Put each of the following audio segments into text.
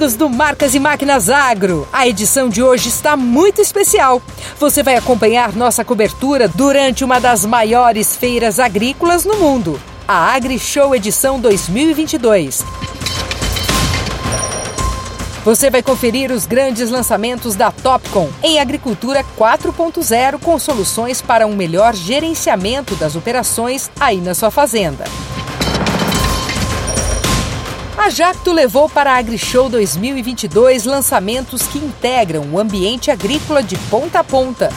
Amigos do Marcas e Máquinas Agro! A edição de hoje está muito especial. Você vai acompanhar nossa cobertura durante uma das maiores feiras agrícolas no mundo, a AgriShow Edição 2022. Você vai conferir os grandes lançamentos da Topcon em Agricultura 4.0 com soluções para um melhor gerenciamento das operações aí na sua fazenda. A Jacto levou para a AgriShow 2022 lançamentos que integram o ambiente agrícola de ponta a ponta.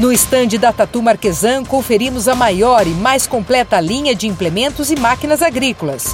No estande da Tatu Marquesan, conferimos a maior e mais completa linha de implementos e máquinas agrícolas.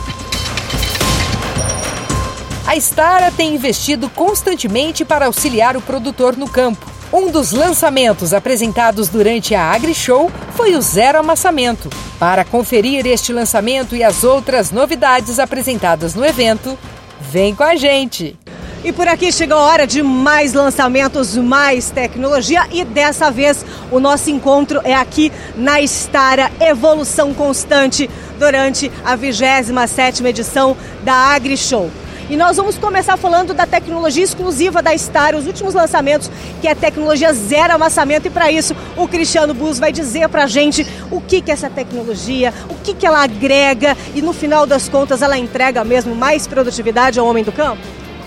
A Stara tem investido constantemente para auxiliar o produtor no campo. Um dos lançamentos apresentados durante a AgriShow foi o Zero Amassamento. Para conferir este lançamento e as outras novidades apresentadas no evento, vem com a gente! E por aqui chegou a hora de mais lançamentos, mais tecnologia e dessa vez o nosso encontro é aqui na Estara Evolução Constante durante a 27ª edição da AgriShow. E nós vamos começar falando da tecnologia exclusiva da Star, os últimos lançamentos, que é tecnologia zero amassamento. E para isso, o Cristiano Bus vai dizer para a gente o que, que é essa tecnologia, o que, que ela agrega e no final das contas ela entrega mesmo mais produtividade ao homem do campo?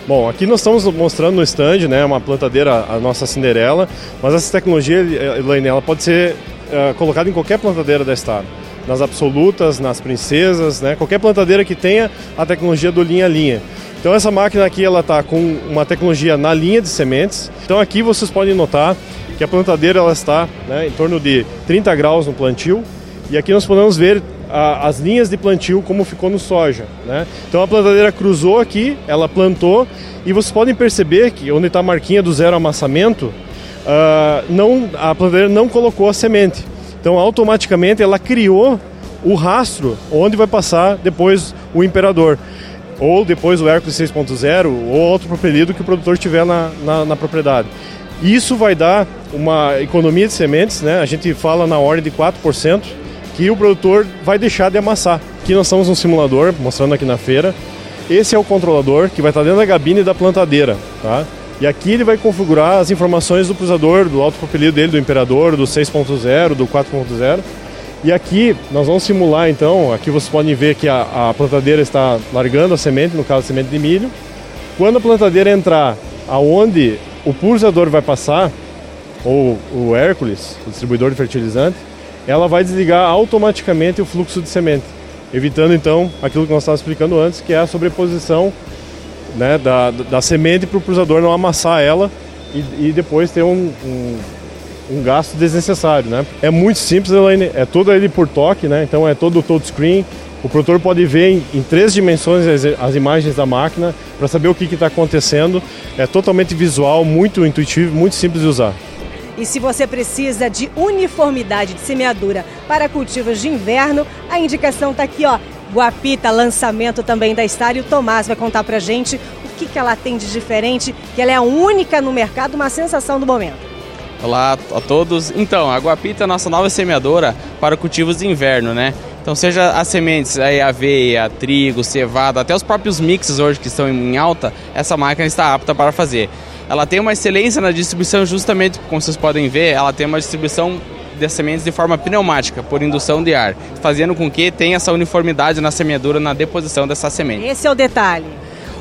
Bom, aqui nós estamos mostrando no stand, né, uma plantadeira, a nossa Cinderela, mas essa tecnologia, Elaine, ela pode ser uh, colocada em qualquer plantadeira da Star nas absolutas, nas princesas, né? qualquer plantadeira que tenha a tecnologia do linha a linha. Então essa máquina aqui ela está com uma tecnologia na linha de sementes. Então aqui vocês podem notar que a plantadeira ela está né, em torno de 30 graus no plantio e aqui nós podemos ver a, as linhas de plantio como ficou no soja. Né? Então a plantadeira cruzou aqui, ela plantou e vocês podem perceber que onde está a marquinha do zero amassamento, uh, não, a plantadeira não colocou a semente. Então automaticamente ela criou o rastro onde vai passar depois o imperador ou depois o Hércules 6.0 ou outro propelido que o produtor tiver na, na, na, propriedade. Isso vai dar uma economia de sementes, né? a gente fala na ordem de 4%, que o produtor vai deixar de amassar. Aqui nós estamos um simulador, mostrando aqui na feira. Esse é o controlador que vai estar dentro da gabine da plantadeira. Tá? E aqui ele vai configurar as informações do cruzador, do autopropelido dele, do Imperador, do 6.0, do 4.0 e aqui nós vamos simular então, aqui vocês podem ver que a, a plantadeira está largando a semente, no caso a semente de milho. Quando a plantadeira entrar aonde o pulsador vai passar, ou o Hércules, o distribuidor de fertilizante, ela vai desligar automaticamente o fluxo de semente, evitando então aquilo que nós estávamos explicando antes, que é a sobreposição né, da, da semente para o pulsador não amassar ela e, e depois ter um, um um gasto desnecessário, né? É muito simples, Elaine, é todo ele por toque, né? Então é todo touchscreen. O produtor pode ver em, em três dimensões as, as, imagens da máquina para saber o que está acontecendo. É totalmente visual, muito intuitivo, muito simples de usar. E se você precisa de uniformidade de semeadura para cultivos de inverno, a indicação está aqui, ó. Guapita, lançamento também da Star e o Tomás vai contar para gente o que, que ela tem de diferente, que ela é a única no mercado, uma sensação do momento. Olá a todos. Então, a Guapita é a nossa nova semeadora para cultivos de inverno, né? Então, seja as sementes, aí aveia, trigo, cevada, até os próprios mixes hoje que estão em alta, essa máquina está apta para fazer. Ela tem uma excelência na distribuição, justamente como vocês podem ver, ela tem uma distribuição de sementes de forma pneumática, por indução de ar, fazendo com que tenha essa uniformidade na semeadura, na deposição dessa semente. Esse é o detalhe.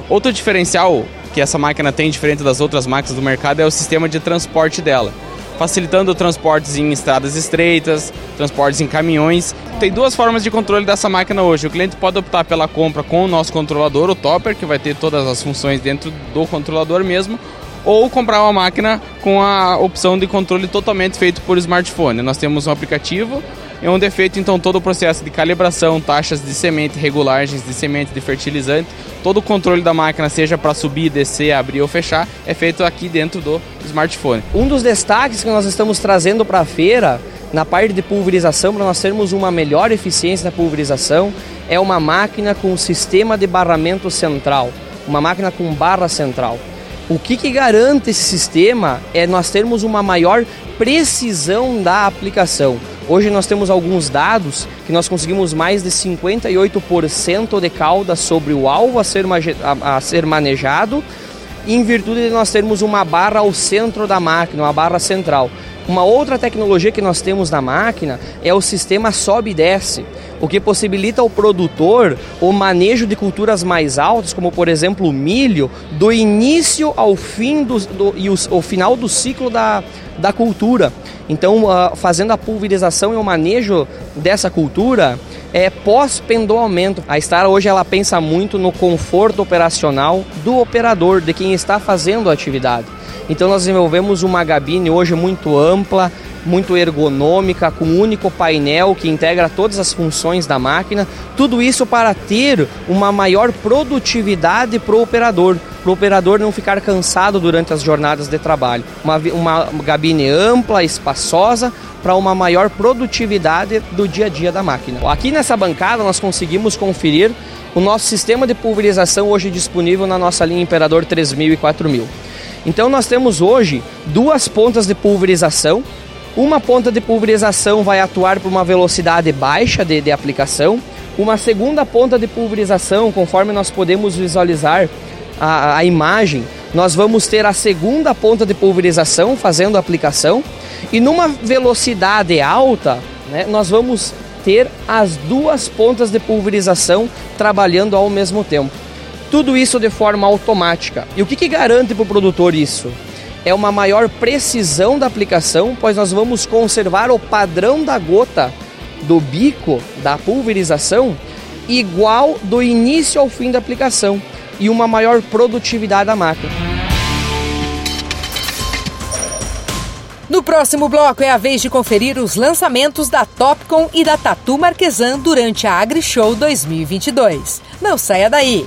Outro diferencial que essa máquina tem, diferente das outras máquinas do mercado, é o sistema de transporte dela facilitando transportes em estradas estreitas, transportes em caminhões. Tem duas formas de controle dessa máquina hoje. O cliente pode optar pela compra com o nosso controlador, o Topper, que vai ter todas as funções dentro do controlador mesmo, ou comprar uma máquina com a opção de controle totalmente feito por smartphone. Nós temos um aplicativo é onde é feito então todo o processo de calibração, taxas de semente, regulagens de semente, de fertilizante, todo o controle da máquina, seja para subir, descer, abrir ou fechar, é feito aqui dentro do smartphone. Um dos destaques que nós estamos trazendo para a feira, na parte de pulverização, para nós termos uma melhor eficiência na pulverização, é uma máquina com sistema de barramento central, uma máquina com barra central. O que, que garante esse sistema é nós termos uma maior precisão da aplicação. Hoje nós temos alguns dados que nós conseguimos mais de 58% de cauda sobre o alvo a ser, a, a ser manejado, em virtude de nós termos uma barra ao centro da máquina, uma barra central. Uma outra tecnologia que nós temos na máquina é o sistema sobe e desce, o que possibilita ao produtor o manejo de culturas mais altas, como por exemplo o milho, do início ao fim do, do e o, o final do ciclo da, da cultura. Então, uh, fazendo a pulverização e o manejo dessa cultura é pós-pendoamento. A Star hoje ela pensa muito no conforto operacional do operador, de quem está fazendo a atividade. Então nós desenvolvemos uma gabine hoje muito ampla, muito ergonômica, com um único painel que integra todas as funções da máquina. Tudo isso para ter uma maior produtividade para o operador, para o operador não ficar cansado durante as jornadas de trabalho. Uma, uma gabine ampla, espaçosa, para uma maior produtividade do dia a dia da máquina. Aqui nessa bancada nós conseguimos conferir o nosso sistema de pulverização hoje disponível na nossa linha Imperador 3000 e 4000. Então nós temos hoje duas pontas de pulverização. Uma ponta de pulverização vai atuar por uma velocidade baixa de, de aplicação. Uma segunda ponta de pulverização, conforme nós podemos visualizar a, a imagem, nós vamos ter a segunda ponta de pulverização fazendo a aplicação. E numa velocidade alta, né, nós vamos ter as duas pontas de pulverização trabalhando ao mesmo tempo. Tudo isso de forma automática. E o que, que garante para o produtor isso? É uma maior precisão da aplicação, pois nós vamos conservar o padrão da gota do bico da pulverização igual do início ao fim da aplicação e uma maior produtividade da máquina. No próximo bloco é a vez de conferir os lançamentos da Topcon e da Tatu Marquesan durante a AgriShow 2022. Não saia daí!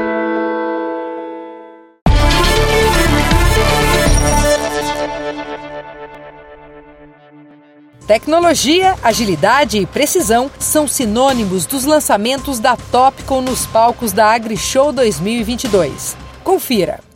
Tecnologia, agilidade e precisão são sinônimos dos lançamentos da Topcon nos palcos da AgriShow 2022. Confira!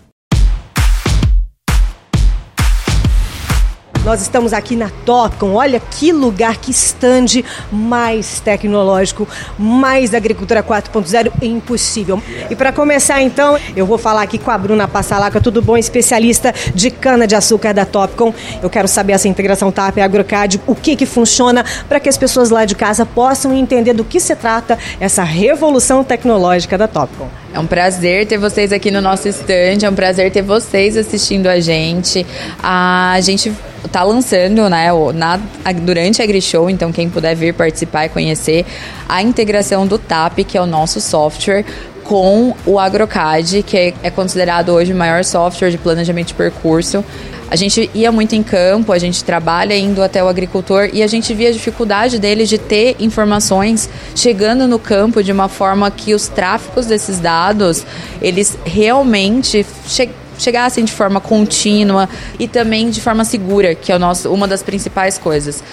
Nós estamos aqui na Topcon. Olha que lugar, que stand mais tecnológico, mais agricultura 4.0 impossível. E para começar então, eu vou falar aqui com a Bruna Passalaca, tudo bom? Especialista de cana de açúcar da Topcon. Eu quero saber essa integração TAP e Agrocad, o que que funciona para que as pessoas lá de casa possam entender do que se trata essa revolução tecnológica da Topcon. É um prazer ter vocês aqui no nosso stand, é um prazer ter vocês assistindo a gente. A gente está lançando, né, na, durante a AgriShow, então quem puder vir participar e conhecer a integração do TAP, que é o nosso software, com o AgroCAD, que é, é considerado hoje o maior software de planejamento de percurso. A gente ia muito em campo, a gente trabalha indo até o agricultor e a gente via a dificuldade deles de ter informações chegando no campo de uma forma que os tráficos desses dados, eles realmente che chegassem de forma contínua e também de forma segura, que é o nosso, uma das principais coisas.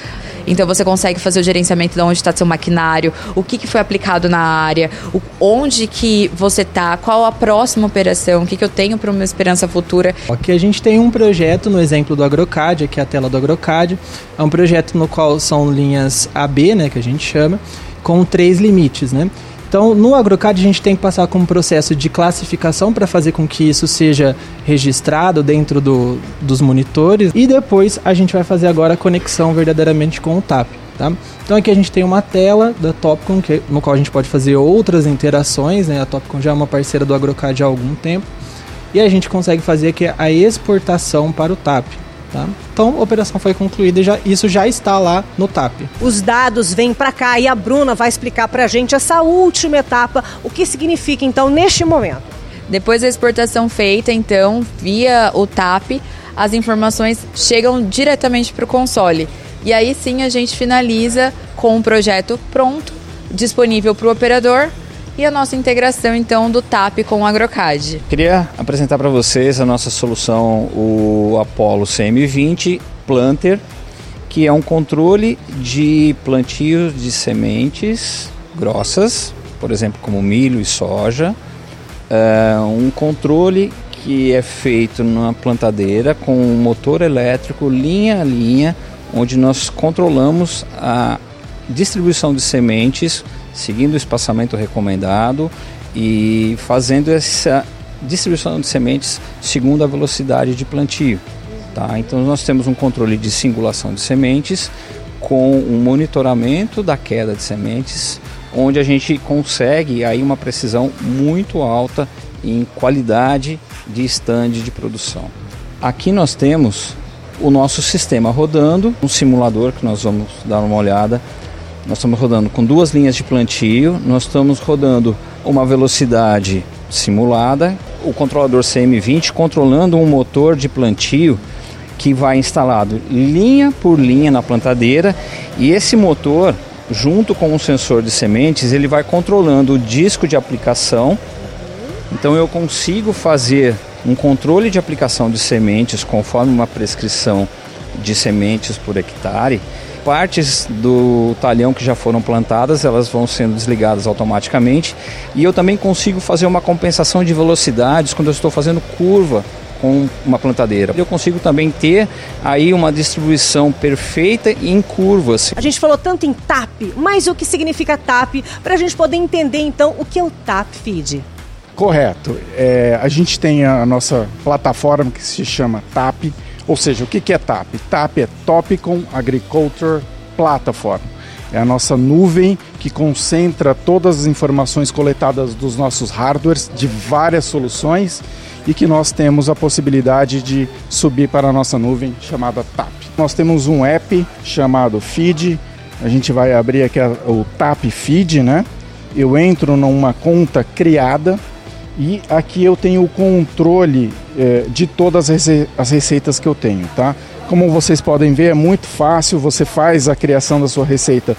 Então você consegue fazer o gerenciamento de onde está seu maquinário, o que, que foi aplicado na área, o, onde que você está, qual a próxima operação, o que, que eu tenho para uma esperança futura. Aqui a gente tem um projeto no exemplo do AgroCAD, aqui é a tela do AgroCAD. É um projeto no qual são linhas AB, né, que a gente chama, com três limites, né? Então, no AgroCAD a gente tem que passar com um processo de classificação para fazer com que isso seja registrado dentro do, dos monitores e depois a gente vai fazer agora a conexão verdadeiramente com o TAP. Tá? Então aqui a gente tem uma tela da Topcon que, no qual a gente pode fazer outras interações, né? a Topcon já é uma parceira do AgroCAD há algum tempo e a gente consegue fazer aqui a exportação para o TAP. Tá? Então, a operação foi concluída e já, isso já está lá no TAP. Os dados vêm para cá e a Bruna vai explicar para a gente essa última etapa, o que significa então neste momento. Depois da exportação feita, então, via o TAP, as informações chegam diretamente para o console. E aí sim a gente finaliza com o projeto pronto, disponível para o operador e a nossa integração então do TAP com o AgroCAD. Queria apresentar para vocês a nossa solução, o Apollo CM20 Planter, que é um controle de plantios de sementes grossas, por exemplo, como milho e soja. É um controle que é feito na plantadeira com um motor elétrico linha a linha, onde nós controlamos a distribuição de sementes seguindo o espaçamento recomendado e fazendo essa distribuição de sementes segundo a velocidade de plantio. Tá? Então nós temos um controle de singulação de sementes com um monitoramento da queda de sementes, onde a gente consegue aí uma precisão muito alta em qualidade de stand de produção. Aqui nós temos o nosso sistema rodando, um simulador que nós vamos dar uma olhada. Nós estamos rodando com duas linhas de plantio, nós estamos rodando uma velocidade simulada, o controlador CM20 controlando um motor de plantio que vai instalado linha por linha na plantadeira e esse motor, junto com o sensor de sementes, ele vai controlando o disco de aplicação. Então eu consigo fazer um controle de aplicação de sementes conforme uma prescrição de sementes por hectare. Partes do talhão que já foram plantadas, elas vão sendo desligadas automaticamente. E eu também consigo fazer uma compensação de velocidades quando eu estou fazendo curva com uma plantadeira. Eu consigo também ter aí uma distribuição perfeita em curvas. A gente falou tanto em TAP, mas o que significa TAP para a gente poder entender então o que é o TAP Feed? Correto. É, a gente tem a nossa plataforma que se chama TAP, ou seja, o que, é TAP? TAP é Topicon Agriculture Platform. É a nossa nuvem que concentra todas as informações coletadas dos nossos hardwares de várias soluções e que nós temos a possibilidade de subir para a nossa nuvem chamada TAP. Nós temos um app chamado Feed, a gente vai abrir aqui o TAP Feed, né? Eu entro numa conta criada e aqui eu tenho o controle eh, de todas as receitas que eu tenho, tá? Como vocês podem ver, é muito fácil, você faz a criação da sua receita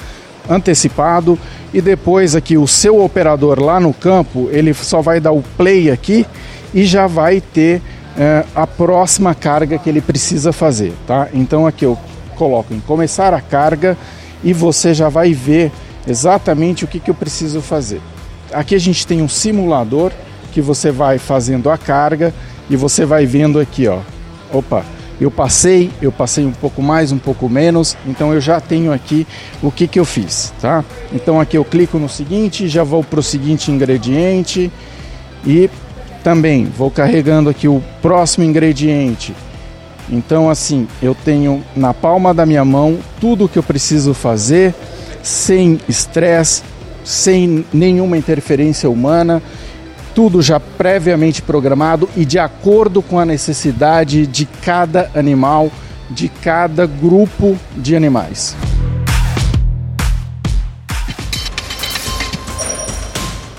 antecipado e depois aqui o seu operador lá no campo, ele só vai dar o play aqui e já vai ter é, a próxima carga que ele precisa fazer, tá? Então aqui eu coloco em começar a carga e você já vai ver exatamente o que, que eu preciso fazer. Aqui a gente tem um simulador que você vai fazendo a carga e você vai vendo aqui, ó. Opa, eu passei, eu passei um pouco mais, um pouco menos, então eu já tenho aqui o que, que eu fiz, tá? Então aqui eu clico no seguinte, já vou para o seguinte ingrediente e também vou carregando aqui o próximo ingrediente. Então, assim, eu tenho na palma da minha mão tudo o que eu preciso fazer, sem estresse, sem nenhuma interferência humana, tudo já previamente programado e de acordo com a necessidade de cada animal, de cada grupo de animais.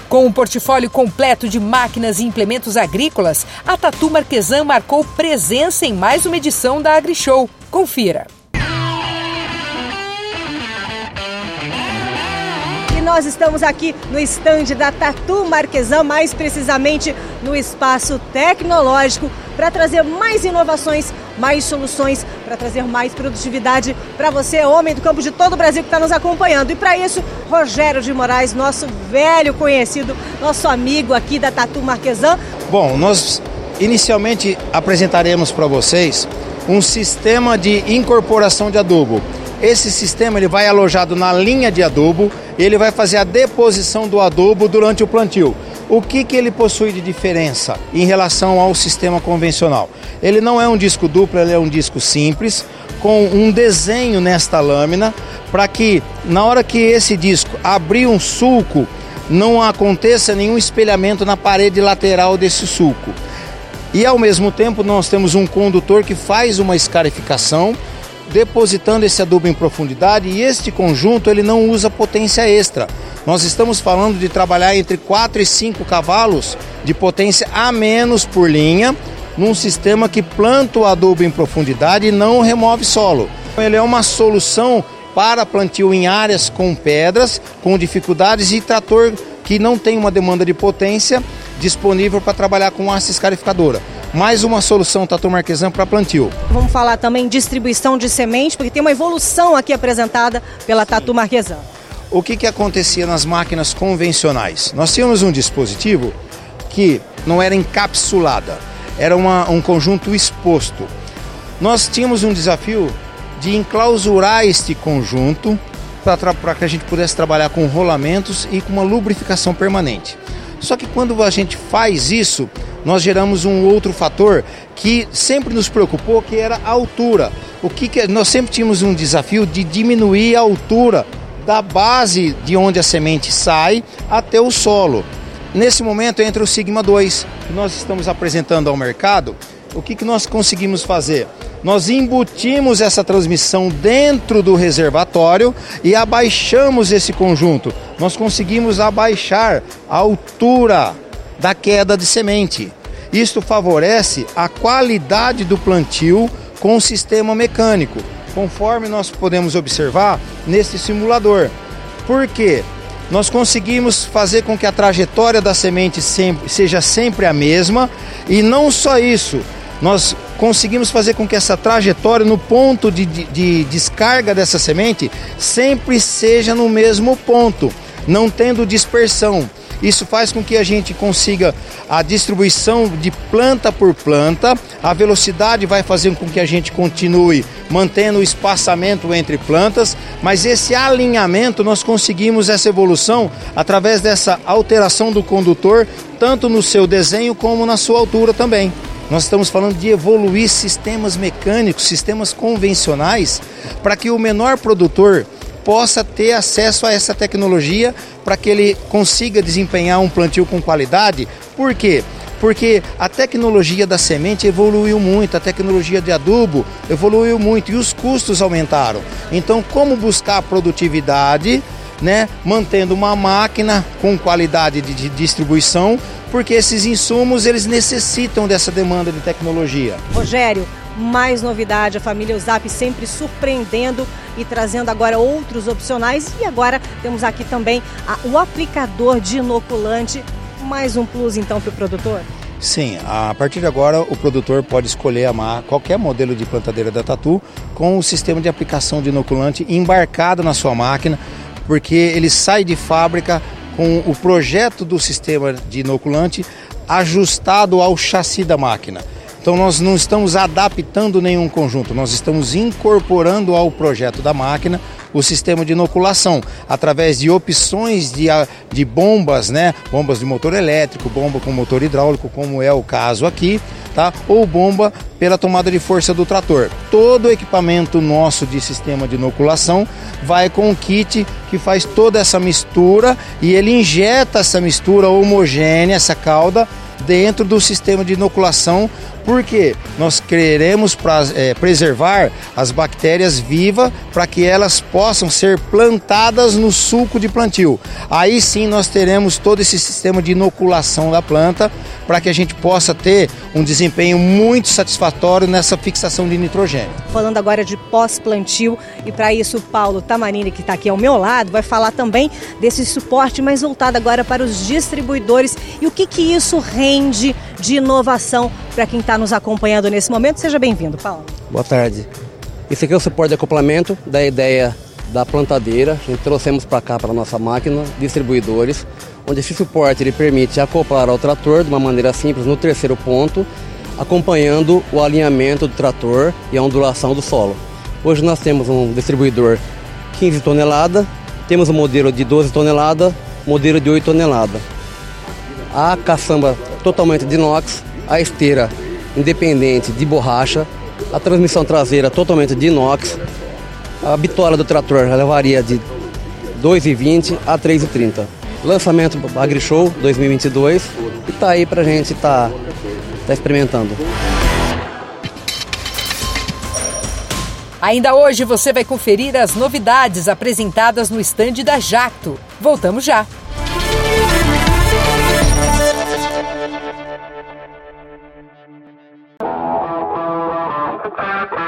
Com um portfólio completo de máquinas e implementos agrícolas, a Tatu Marquesan marcou presença em mais uma edição da AgriShow. Confira. Nós estamos aqui no estande da Tatu Marquesan, mais precisamente no espaço tecnológico, para trazer mais inovações mais soluções para trazer mais produtividade para você, homem do campo de todo o Brasil que está nos acompanhando. E para isso, Rogério de Moraes, nosso velho conhecido, nosso amigo aqui da Tatu Marquesan. Bom, nós inicialmente apresentaremos para vocês um sistema de incorporação de adubo. Esse sistema ele vai alojado na linha de adubo ele vai fazer a deposição do adubo durante o plantio. O que, que ele possui de diferença em relação ao sistema convencional? Ele não é um disco duplo, ele é um disco simples, com um desenho nesta lâmina, para que na hora que esse disco abrir um sulco, não aconteça nenhum espelhamento na parede lateral desse sulco. E ao mesmo tempo nós temos um condutor que faz uma escarificação, depositando esse adubo em profundidade e este conjunto ele não usa potência extra. Nós estamos falando de trabalhar entre 4 e 5 cavalos de potência a menos por linha, num sistema que planta o adubo em profundidade e não remove solo. Ele é uma solução para plantio em áreas com pedras, com dificuldades e trator que não tem uma demanda de potência disponível para trabalhar com haste escarificadora. Mais uma solução Tatu Marquesan para plantio. Vamos falar também distribuição de semente, porque tem uma evolução aqui apresentada pela Tatu Marquesan. O que, que acontecia nas máquinas convencionais? Nós tínhamos um dispositivo que não era encapsulada, era uma, um conjunto exposto. Nós tínhamos um desafio de enclausurar este conjunto para que a gente pudesse trabalhar com rolamentos e com uma lubrificação permanente. Só que quando a gente faz isso, nós geramos um outro fator que sempre nos preocupou, que era a altura. O que, que nós sempre tínhamos um desafio de diminuir a altura da base de onde a semente sai até o solo. Nesse momento entra o Sigma 2, que nós estamos apresentando ao mercado. O que, que nós conseguimos fazer? Nós embutimos essa transmissão dentro do reservatório e abaixamos esse conjunto. Nós conseguimos abaixar a altura da queda de semente. Isto favorece a qualidade do plantio com o sistema mecânico, conforme nós podemos observar neste simulador. Por quê? Nós conseguimos fazer com que a trajetória da semente sempre, seja sempre a mesma e não só isso, nós conseguimos fazer com que essa trajetória no ponto de, de, de descarga dessa semente sempre seja no mesmo ponto, não tendo dispersão. Isso faz com que a gente consiga a distribuição de planta por planta, a velocidade vai fazer com que a gente continue mantendo o espaçamento entre plantas, mas esse alinhamento nós conseguimos essa evolução através dessa alteração do condutor, tanto no seu desenho como na sua altura também. Nós estamos falando de evoluir sistemas mecânicos, sistemas convencionais, para que o menor produtor possa ter acesso a essa tecnologia para que ele consiga desempenhar um plantio com qualidade. Por quê? Porque a tecnologia da semente evoluiu muito, a tecnologia de adubo evoluiu muito e os custos aumentaram. Então, como buscar produtividade, né, mantendo uma máquina com qualidade de distribuição porque esses insumos eles necessitam dessa demanda de tecnologia. Rogério, mais novidade, a família Uzap sempre surpreendendo e trazendo agora outros opcionais. E agora temos aqui também a, o aplicador de inoculante, mais um plus então para o produtor? Sim, a partir de agora o produtor pode escolher amar qualquer modelo de plantadeira da Tatu com o sistema de aplicação de inoculante embarcado na sua máquina, porque ele sai de fábrica com o projeto do sistema de inoculante ajustado ao chassi da máquina. Então nós não estamos adaptando nenhum conjunto, nós estamos incorporando ao projeto da máquina o sistema de inoculação através de opções de, de bombas, né? Bombas de motor elétrico, bomba com motor hidráulico, como é o caso aqui, tá? Ou bomba pela tomada de força do trator. Todo o equipamento nosso de sistema de inoculação vai com o kit que faz toda essa mistura e ele injeta essa mistura homogênea, essa cauda dentro do sistema de inoculação, porque nós queremos pra, é, preservar as bactérias vivas para que elas possam ser plantadas no sulco de plantio. Aí sim nós teremos todo esse sistema de inoculação da planta para que a gente possa ter um desempenho muito satisfatório nessa fixação de nitrogênio. Falando agora de pós-plantio, e para isso o Paulo Tamarini, que está aqui ao meu lado, vai falar também desse suporte mais voltado agora para os distribuidores e o que, que isso rende de inovação para quem está nos acompanhando nesse momento. Seja bem-vindo, Paulo. Boa tarde. Esse aqui é o suporte de acoplamento da ideia da plantadeira. A gente trouxemos para cá para a nossa máquina, distribuidores, onde esse suporte ele permite acoplar ao trator de uma maneira simples no terceiro ponto, acompanhando o alinhamento do trator e a ondulação do solo. Hoje nós temos um distribuidor 15 toneladas, temos um modelo de 12 toneladas, modelo de 8 toneladas. A caçamba totalmente de inox, a esteira independente de borracha, a transmissão traseira totalmente de inox, a bitola do trator levaria de 2,20 a 3,30. Lançamento AgriShow 2022 e tá aí pra gente tá, tá experimentando. Ainda hoje você vai conferir as novidades apresentadas no estande da Jacto. Voltamos já.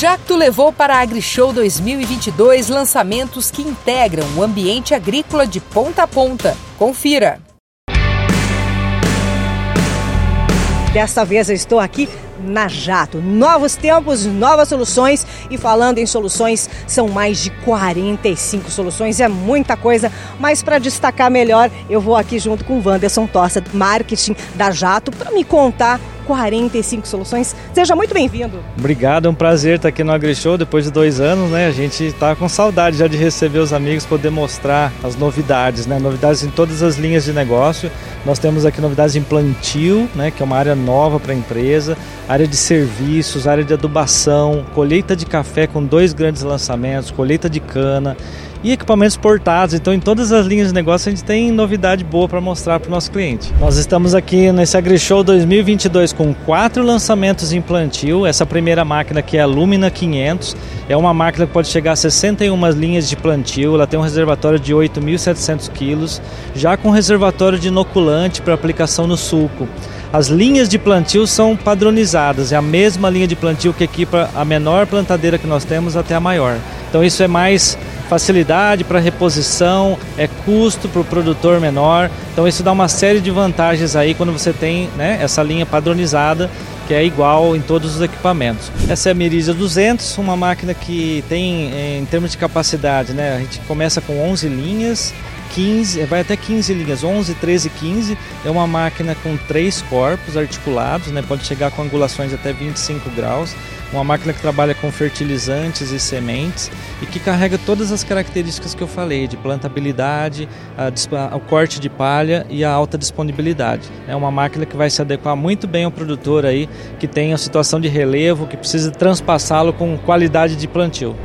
Jacto levou para a AgriShow 2022 lançamentos que integram o ambiente agrícola de ponta a ponta. Confira! Desta vez eu estou aqui na Jato. Novos tempos, novas soluções. E falando em soluções, são mais de 45 soluções, é muita coisa. Mas para destacar melhor, eu vou aqui junto com o Wanderson Tossa, marketing da Jato, para me contar 45 soluções. Seja muito bem-vindo. Obrigado, é um prazer estar aqui no AgriShow depois de dois anos, né? A gente está com saudade já de receber os amigos, poder mostrar as novidades, né? Novidades em todas as linhas de negócio. Nós temos aqui novidades em plantio, né? Que é uma área nova para a empresa, área de serviços, área de adubação, colheita de café com dois grandes lançamentos, colheita de cana e equipamentos portados. Então, em todas as linhas de negócio, a gente tem novidade boa para mostrar para o nosso cliente. Nós estamos aqui nesse AgriShow 2022 com quatro lançamentos em plantio. Essa primeira máquina que é a Lumina 500 é uma máquina que pode chegar a 61 linhas de plantio. Ela tem um reservatório de 8.700 quilos, já com reservatório de inoculante para aplicação no suco. As linhas de plantio são padronizadas, é a mesma linha de plantio que equipa a menor plantadeira que nós temos até a maior. Então isso é mais facilidade para reposição, é custo para o produtor menor. Então isso dá uma série de vantagens aí quando você tem né, essa linha padronizada que é igual em todos os equipamentos. Essa é a Mirisa 200, uma máquina que tem em termos de capacidade, né, a gente começa com 11 linhas 15, vai até 15 linhas, 11, 13, 15. É uma máquina com três corpos articulados, né? pode chegar com angulações até 25 graus. Uma máquina que trabalha com fertilizantes e sementes e que carrega todas as características que eu falei, de plantabilidade, a, o corte de palha e a alta disponibilidade. É uma máquina que vai se adequar muito bem ao produtor aí que tem a situação de relevo, que precisa transpassá-lo com qualidade de plantio.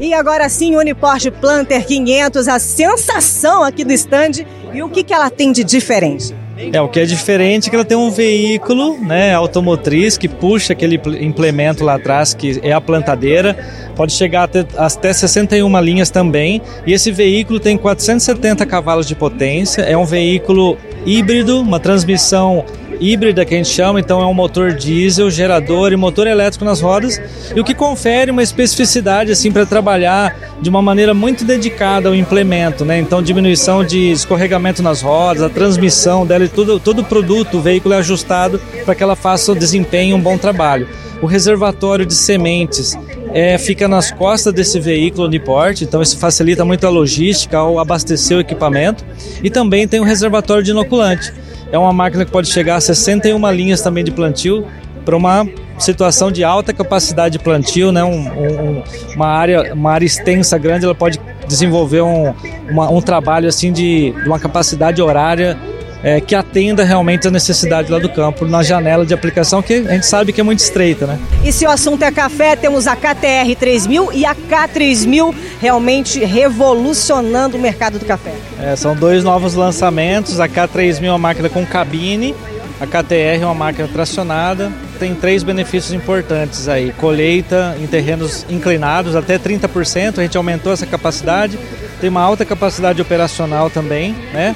E agora sim, Uniporte Planter 500, a sensação aqui do stand. E o que, que ela tem de diferente? É, o que é diferente é que ela tem um veículo né, automotriz que puxa aquele implemento lá atrás, que é a plantadeira, pode chegar até, até 61 linhas também. E esse veículo tem 470 cavalos de potência, é um veículo híbrido, uma transmissão híbrida que a gente chama, então é um motor diesel, gerador e motor elétrico nas rodas, e o que confere uma especificidade assim para trabalhar de uma maneira muito dedicada ao implemento, né? Então diminuição de escorregamento nas rodas, a transmissão dela todo o produto, o veículo é ajustado para que ela faça o desempenho um bom trabalho. O reservatório de sementes é, fica nas costas desse veículo de porte, então isso facilita muito a logística ao abastecer o equipamento. E também tem o reservatório de inoculante. É uma máquina que pode chegar a 61 linhas também de plantio para uma situação de alta capacidade de plantio, né? Um, um, uma, área, uma área extensa, grande, ela pode desenvolver um, uma, um trabalho assim de, de uma capacidade horária é, que atenda realmente a necessidade lá do campo, na janela de aplicação que a gente sabe que é muito estreita, né? E se o assunto é café, temos a KTR 3000 e a K3000 realmente revolucionando o mercado do café. É, são dois novos lançamentos, a K3000 é uma máquina com cabine, a KTR é uma máquina tracionada, tem três benefícios importantes aí. Colheita em terrenos inclinados até 30%, a gente aumentou essa capacidade. Tem uma alta capacidade operacional também, né?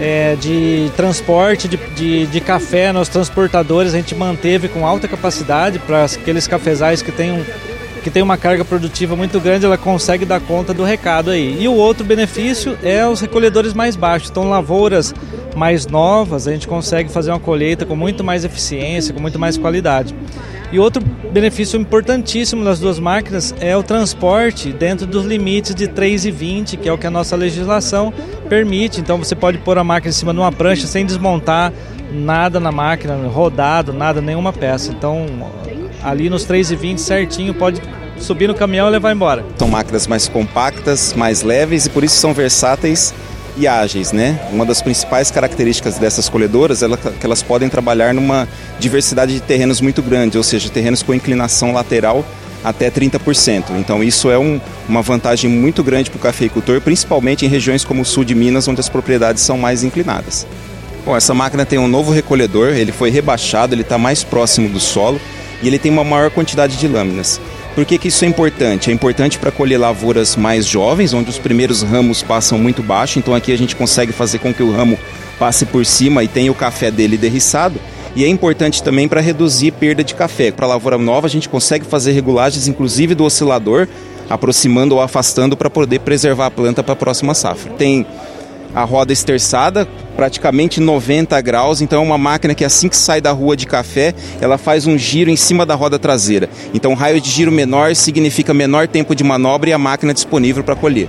É, de transporte de, de, de, café nos transportadores a gente manteve com alta capacidade para aqueles cafezais que têm, um, que tem uma carga produtiva muito grande, ela consegue dar conta do recado aí. E o outro benefício é os recolhedores mais baixos, então lavouras mais novas a gente consegue fazer uma colheita com muito mais eficiência, com muito mais qualidade. E outro benefício importantíssimo das duas máquinas é o transporte dentro dos limites de 3,20, que é o que a nossa legislação permite. Então você pode pôr a máquina em cima de uma prancha sem desmontar nada na máquina, rodado, nada, nenhuma peça. Então ali nos 3,20 certinho pode subir no caminhão e levar embora. São máquinas mais compactas, mais leves e por isso são versáteis e ágeis, né? Uma das principais características dessas colhedoras é que elas podem trabalhar numa diversidade de terrenos muito grande, ou seja, terrenos com inclinação lateral até 30%. Então isso é um, uma vantagem muito grande para o cafeicultor, principalmente em regiões como o sul de Minas, onde as propriedades são mais inclinadas. Bom, essa máquina tem um novo recolhedor, ele foi rebaixado, ele está mais próximo do solo e ele tem uma maior quantidade de lâminas. Por que, que isso é importante? É importante para colher lavouras mais jovens, onde os primeiros ramos passam muito baixo, então aqui a gente consegue fazer com que o ramo passe por cima e tenha o café dele derriçado. E é importante também para reduzir perda de café. Para lavoura nova, a gente consegue fazer regulagens, inclusive do oscilador, aproximando ou afastando para poder preservar a planta para a próxima safra. Tem a roda esterçada, praticamente 90 graus, então é uma máquina que assim que sai da rua de café, ela faz um giro em cima da roda traseira. Então raio de giro menor significa menor tempo de manobra e a máquina disponível para colher.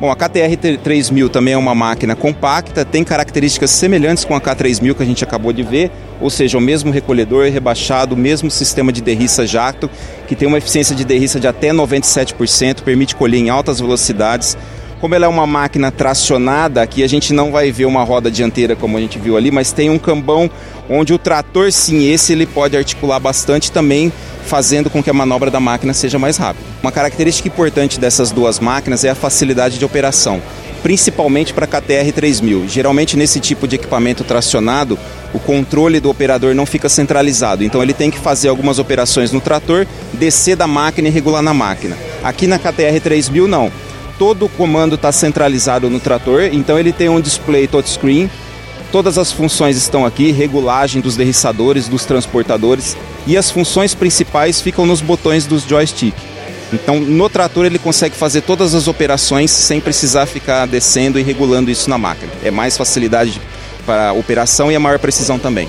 Bom, a KTR 3000 também é uma máquina compacta, tem características semelhantes com a K3000 que a gente acabou de ver, ou seja, o mesmo recolhedor rebaixado, o mesmo sistema de derriça jacto, que tem uma eficiência de derriça de até 97%, permite colher em altas velocidades, como ela é uma máquina tracionada, aqui a gente não vai ver uma roda dianteira como a gente viu ali, mas tem um cambão onde o trator, sim, esse ele pode articular bastante também, fazendo com que a manobra da máquina seja mais rápida. Uma característica importante dessas duas máquinas é a facilidade de operação, principalmente para a KTR 3000. Geralmente nesse tipo de equipamento tracionado, o controle do operador não fica centralizado, então ele tem que fazer algumas operações no trator, descer da máquina e regular na máquina. Aqui na KTR 3000 não todo o comando está centralizado no trator, então ele tem um display touchscreen. Todas as funções estão aqui, regulagem dos derriçadores, dos transportadores e as funções principais ficam nos botões dos joystick. Então, no trator ele consegue fazer todas as operações sem precisar ficar descendo e regulando isso na máquina. É mais facilidade para a operação e a maior precisão também.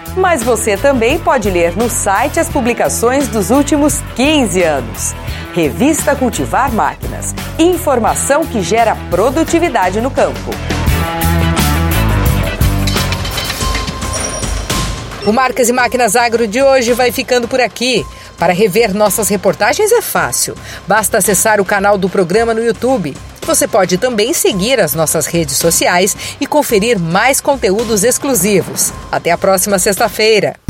Mas você também pode ler no site as publicações dos últimos 15 anos. Revista Cultivar Máquinas. Informação que gera produtividade no campo. O Marcas e Máquinas Agro de hoje vai ficando por aqui. Para rever nossas reportagens é fácil. Basta acessar o canal do programa no YouTube. Você pode também seguir as nossas redes sociais e conferir mais conteúdos exclusivos. Até a próxima sexta-feira.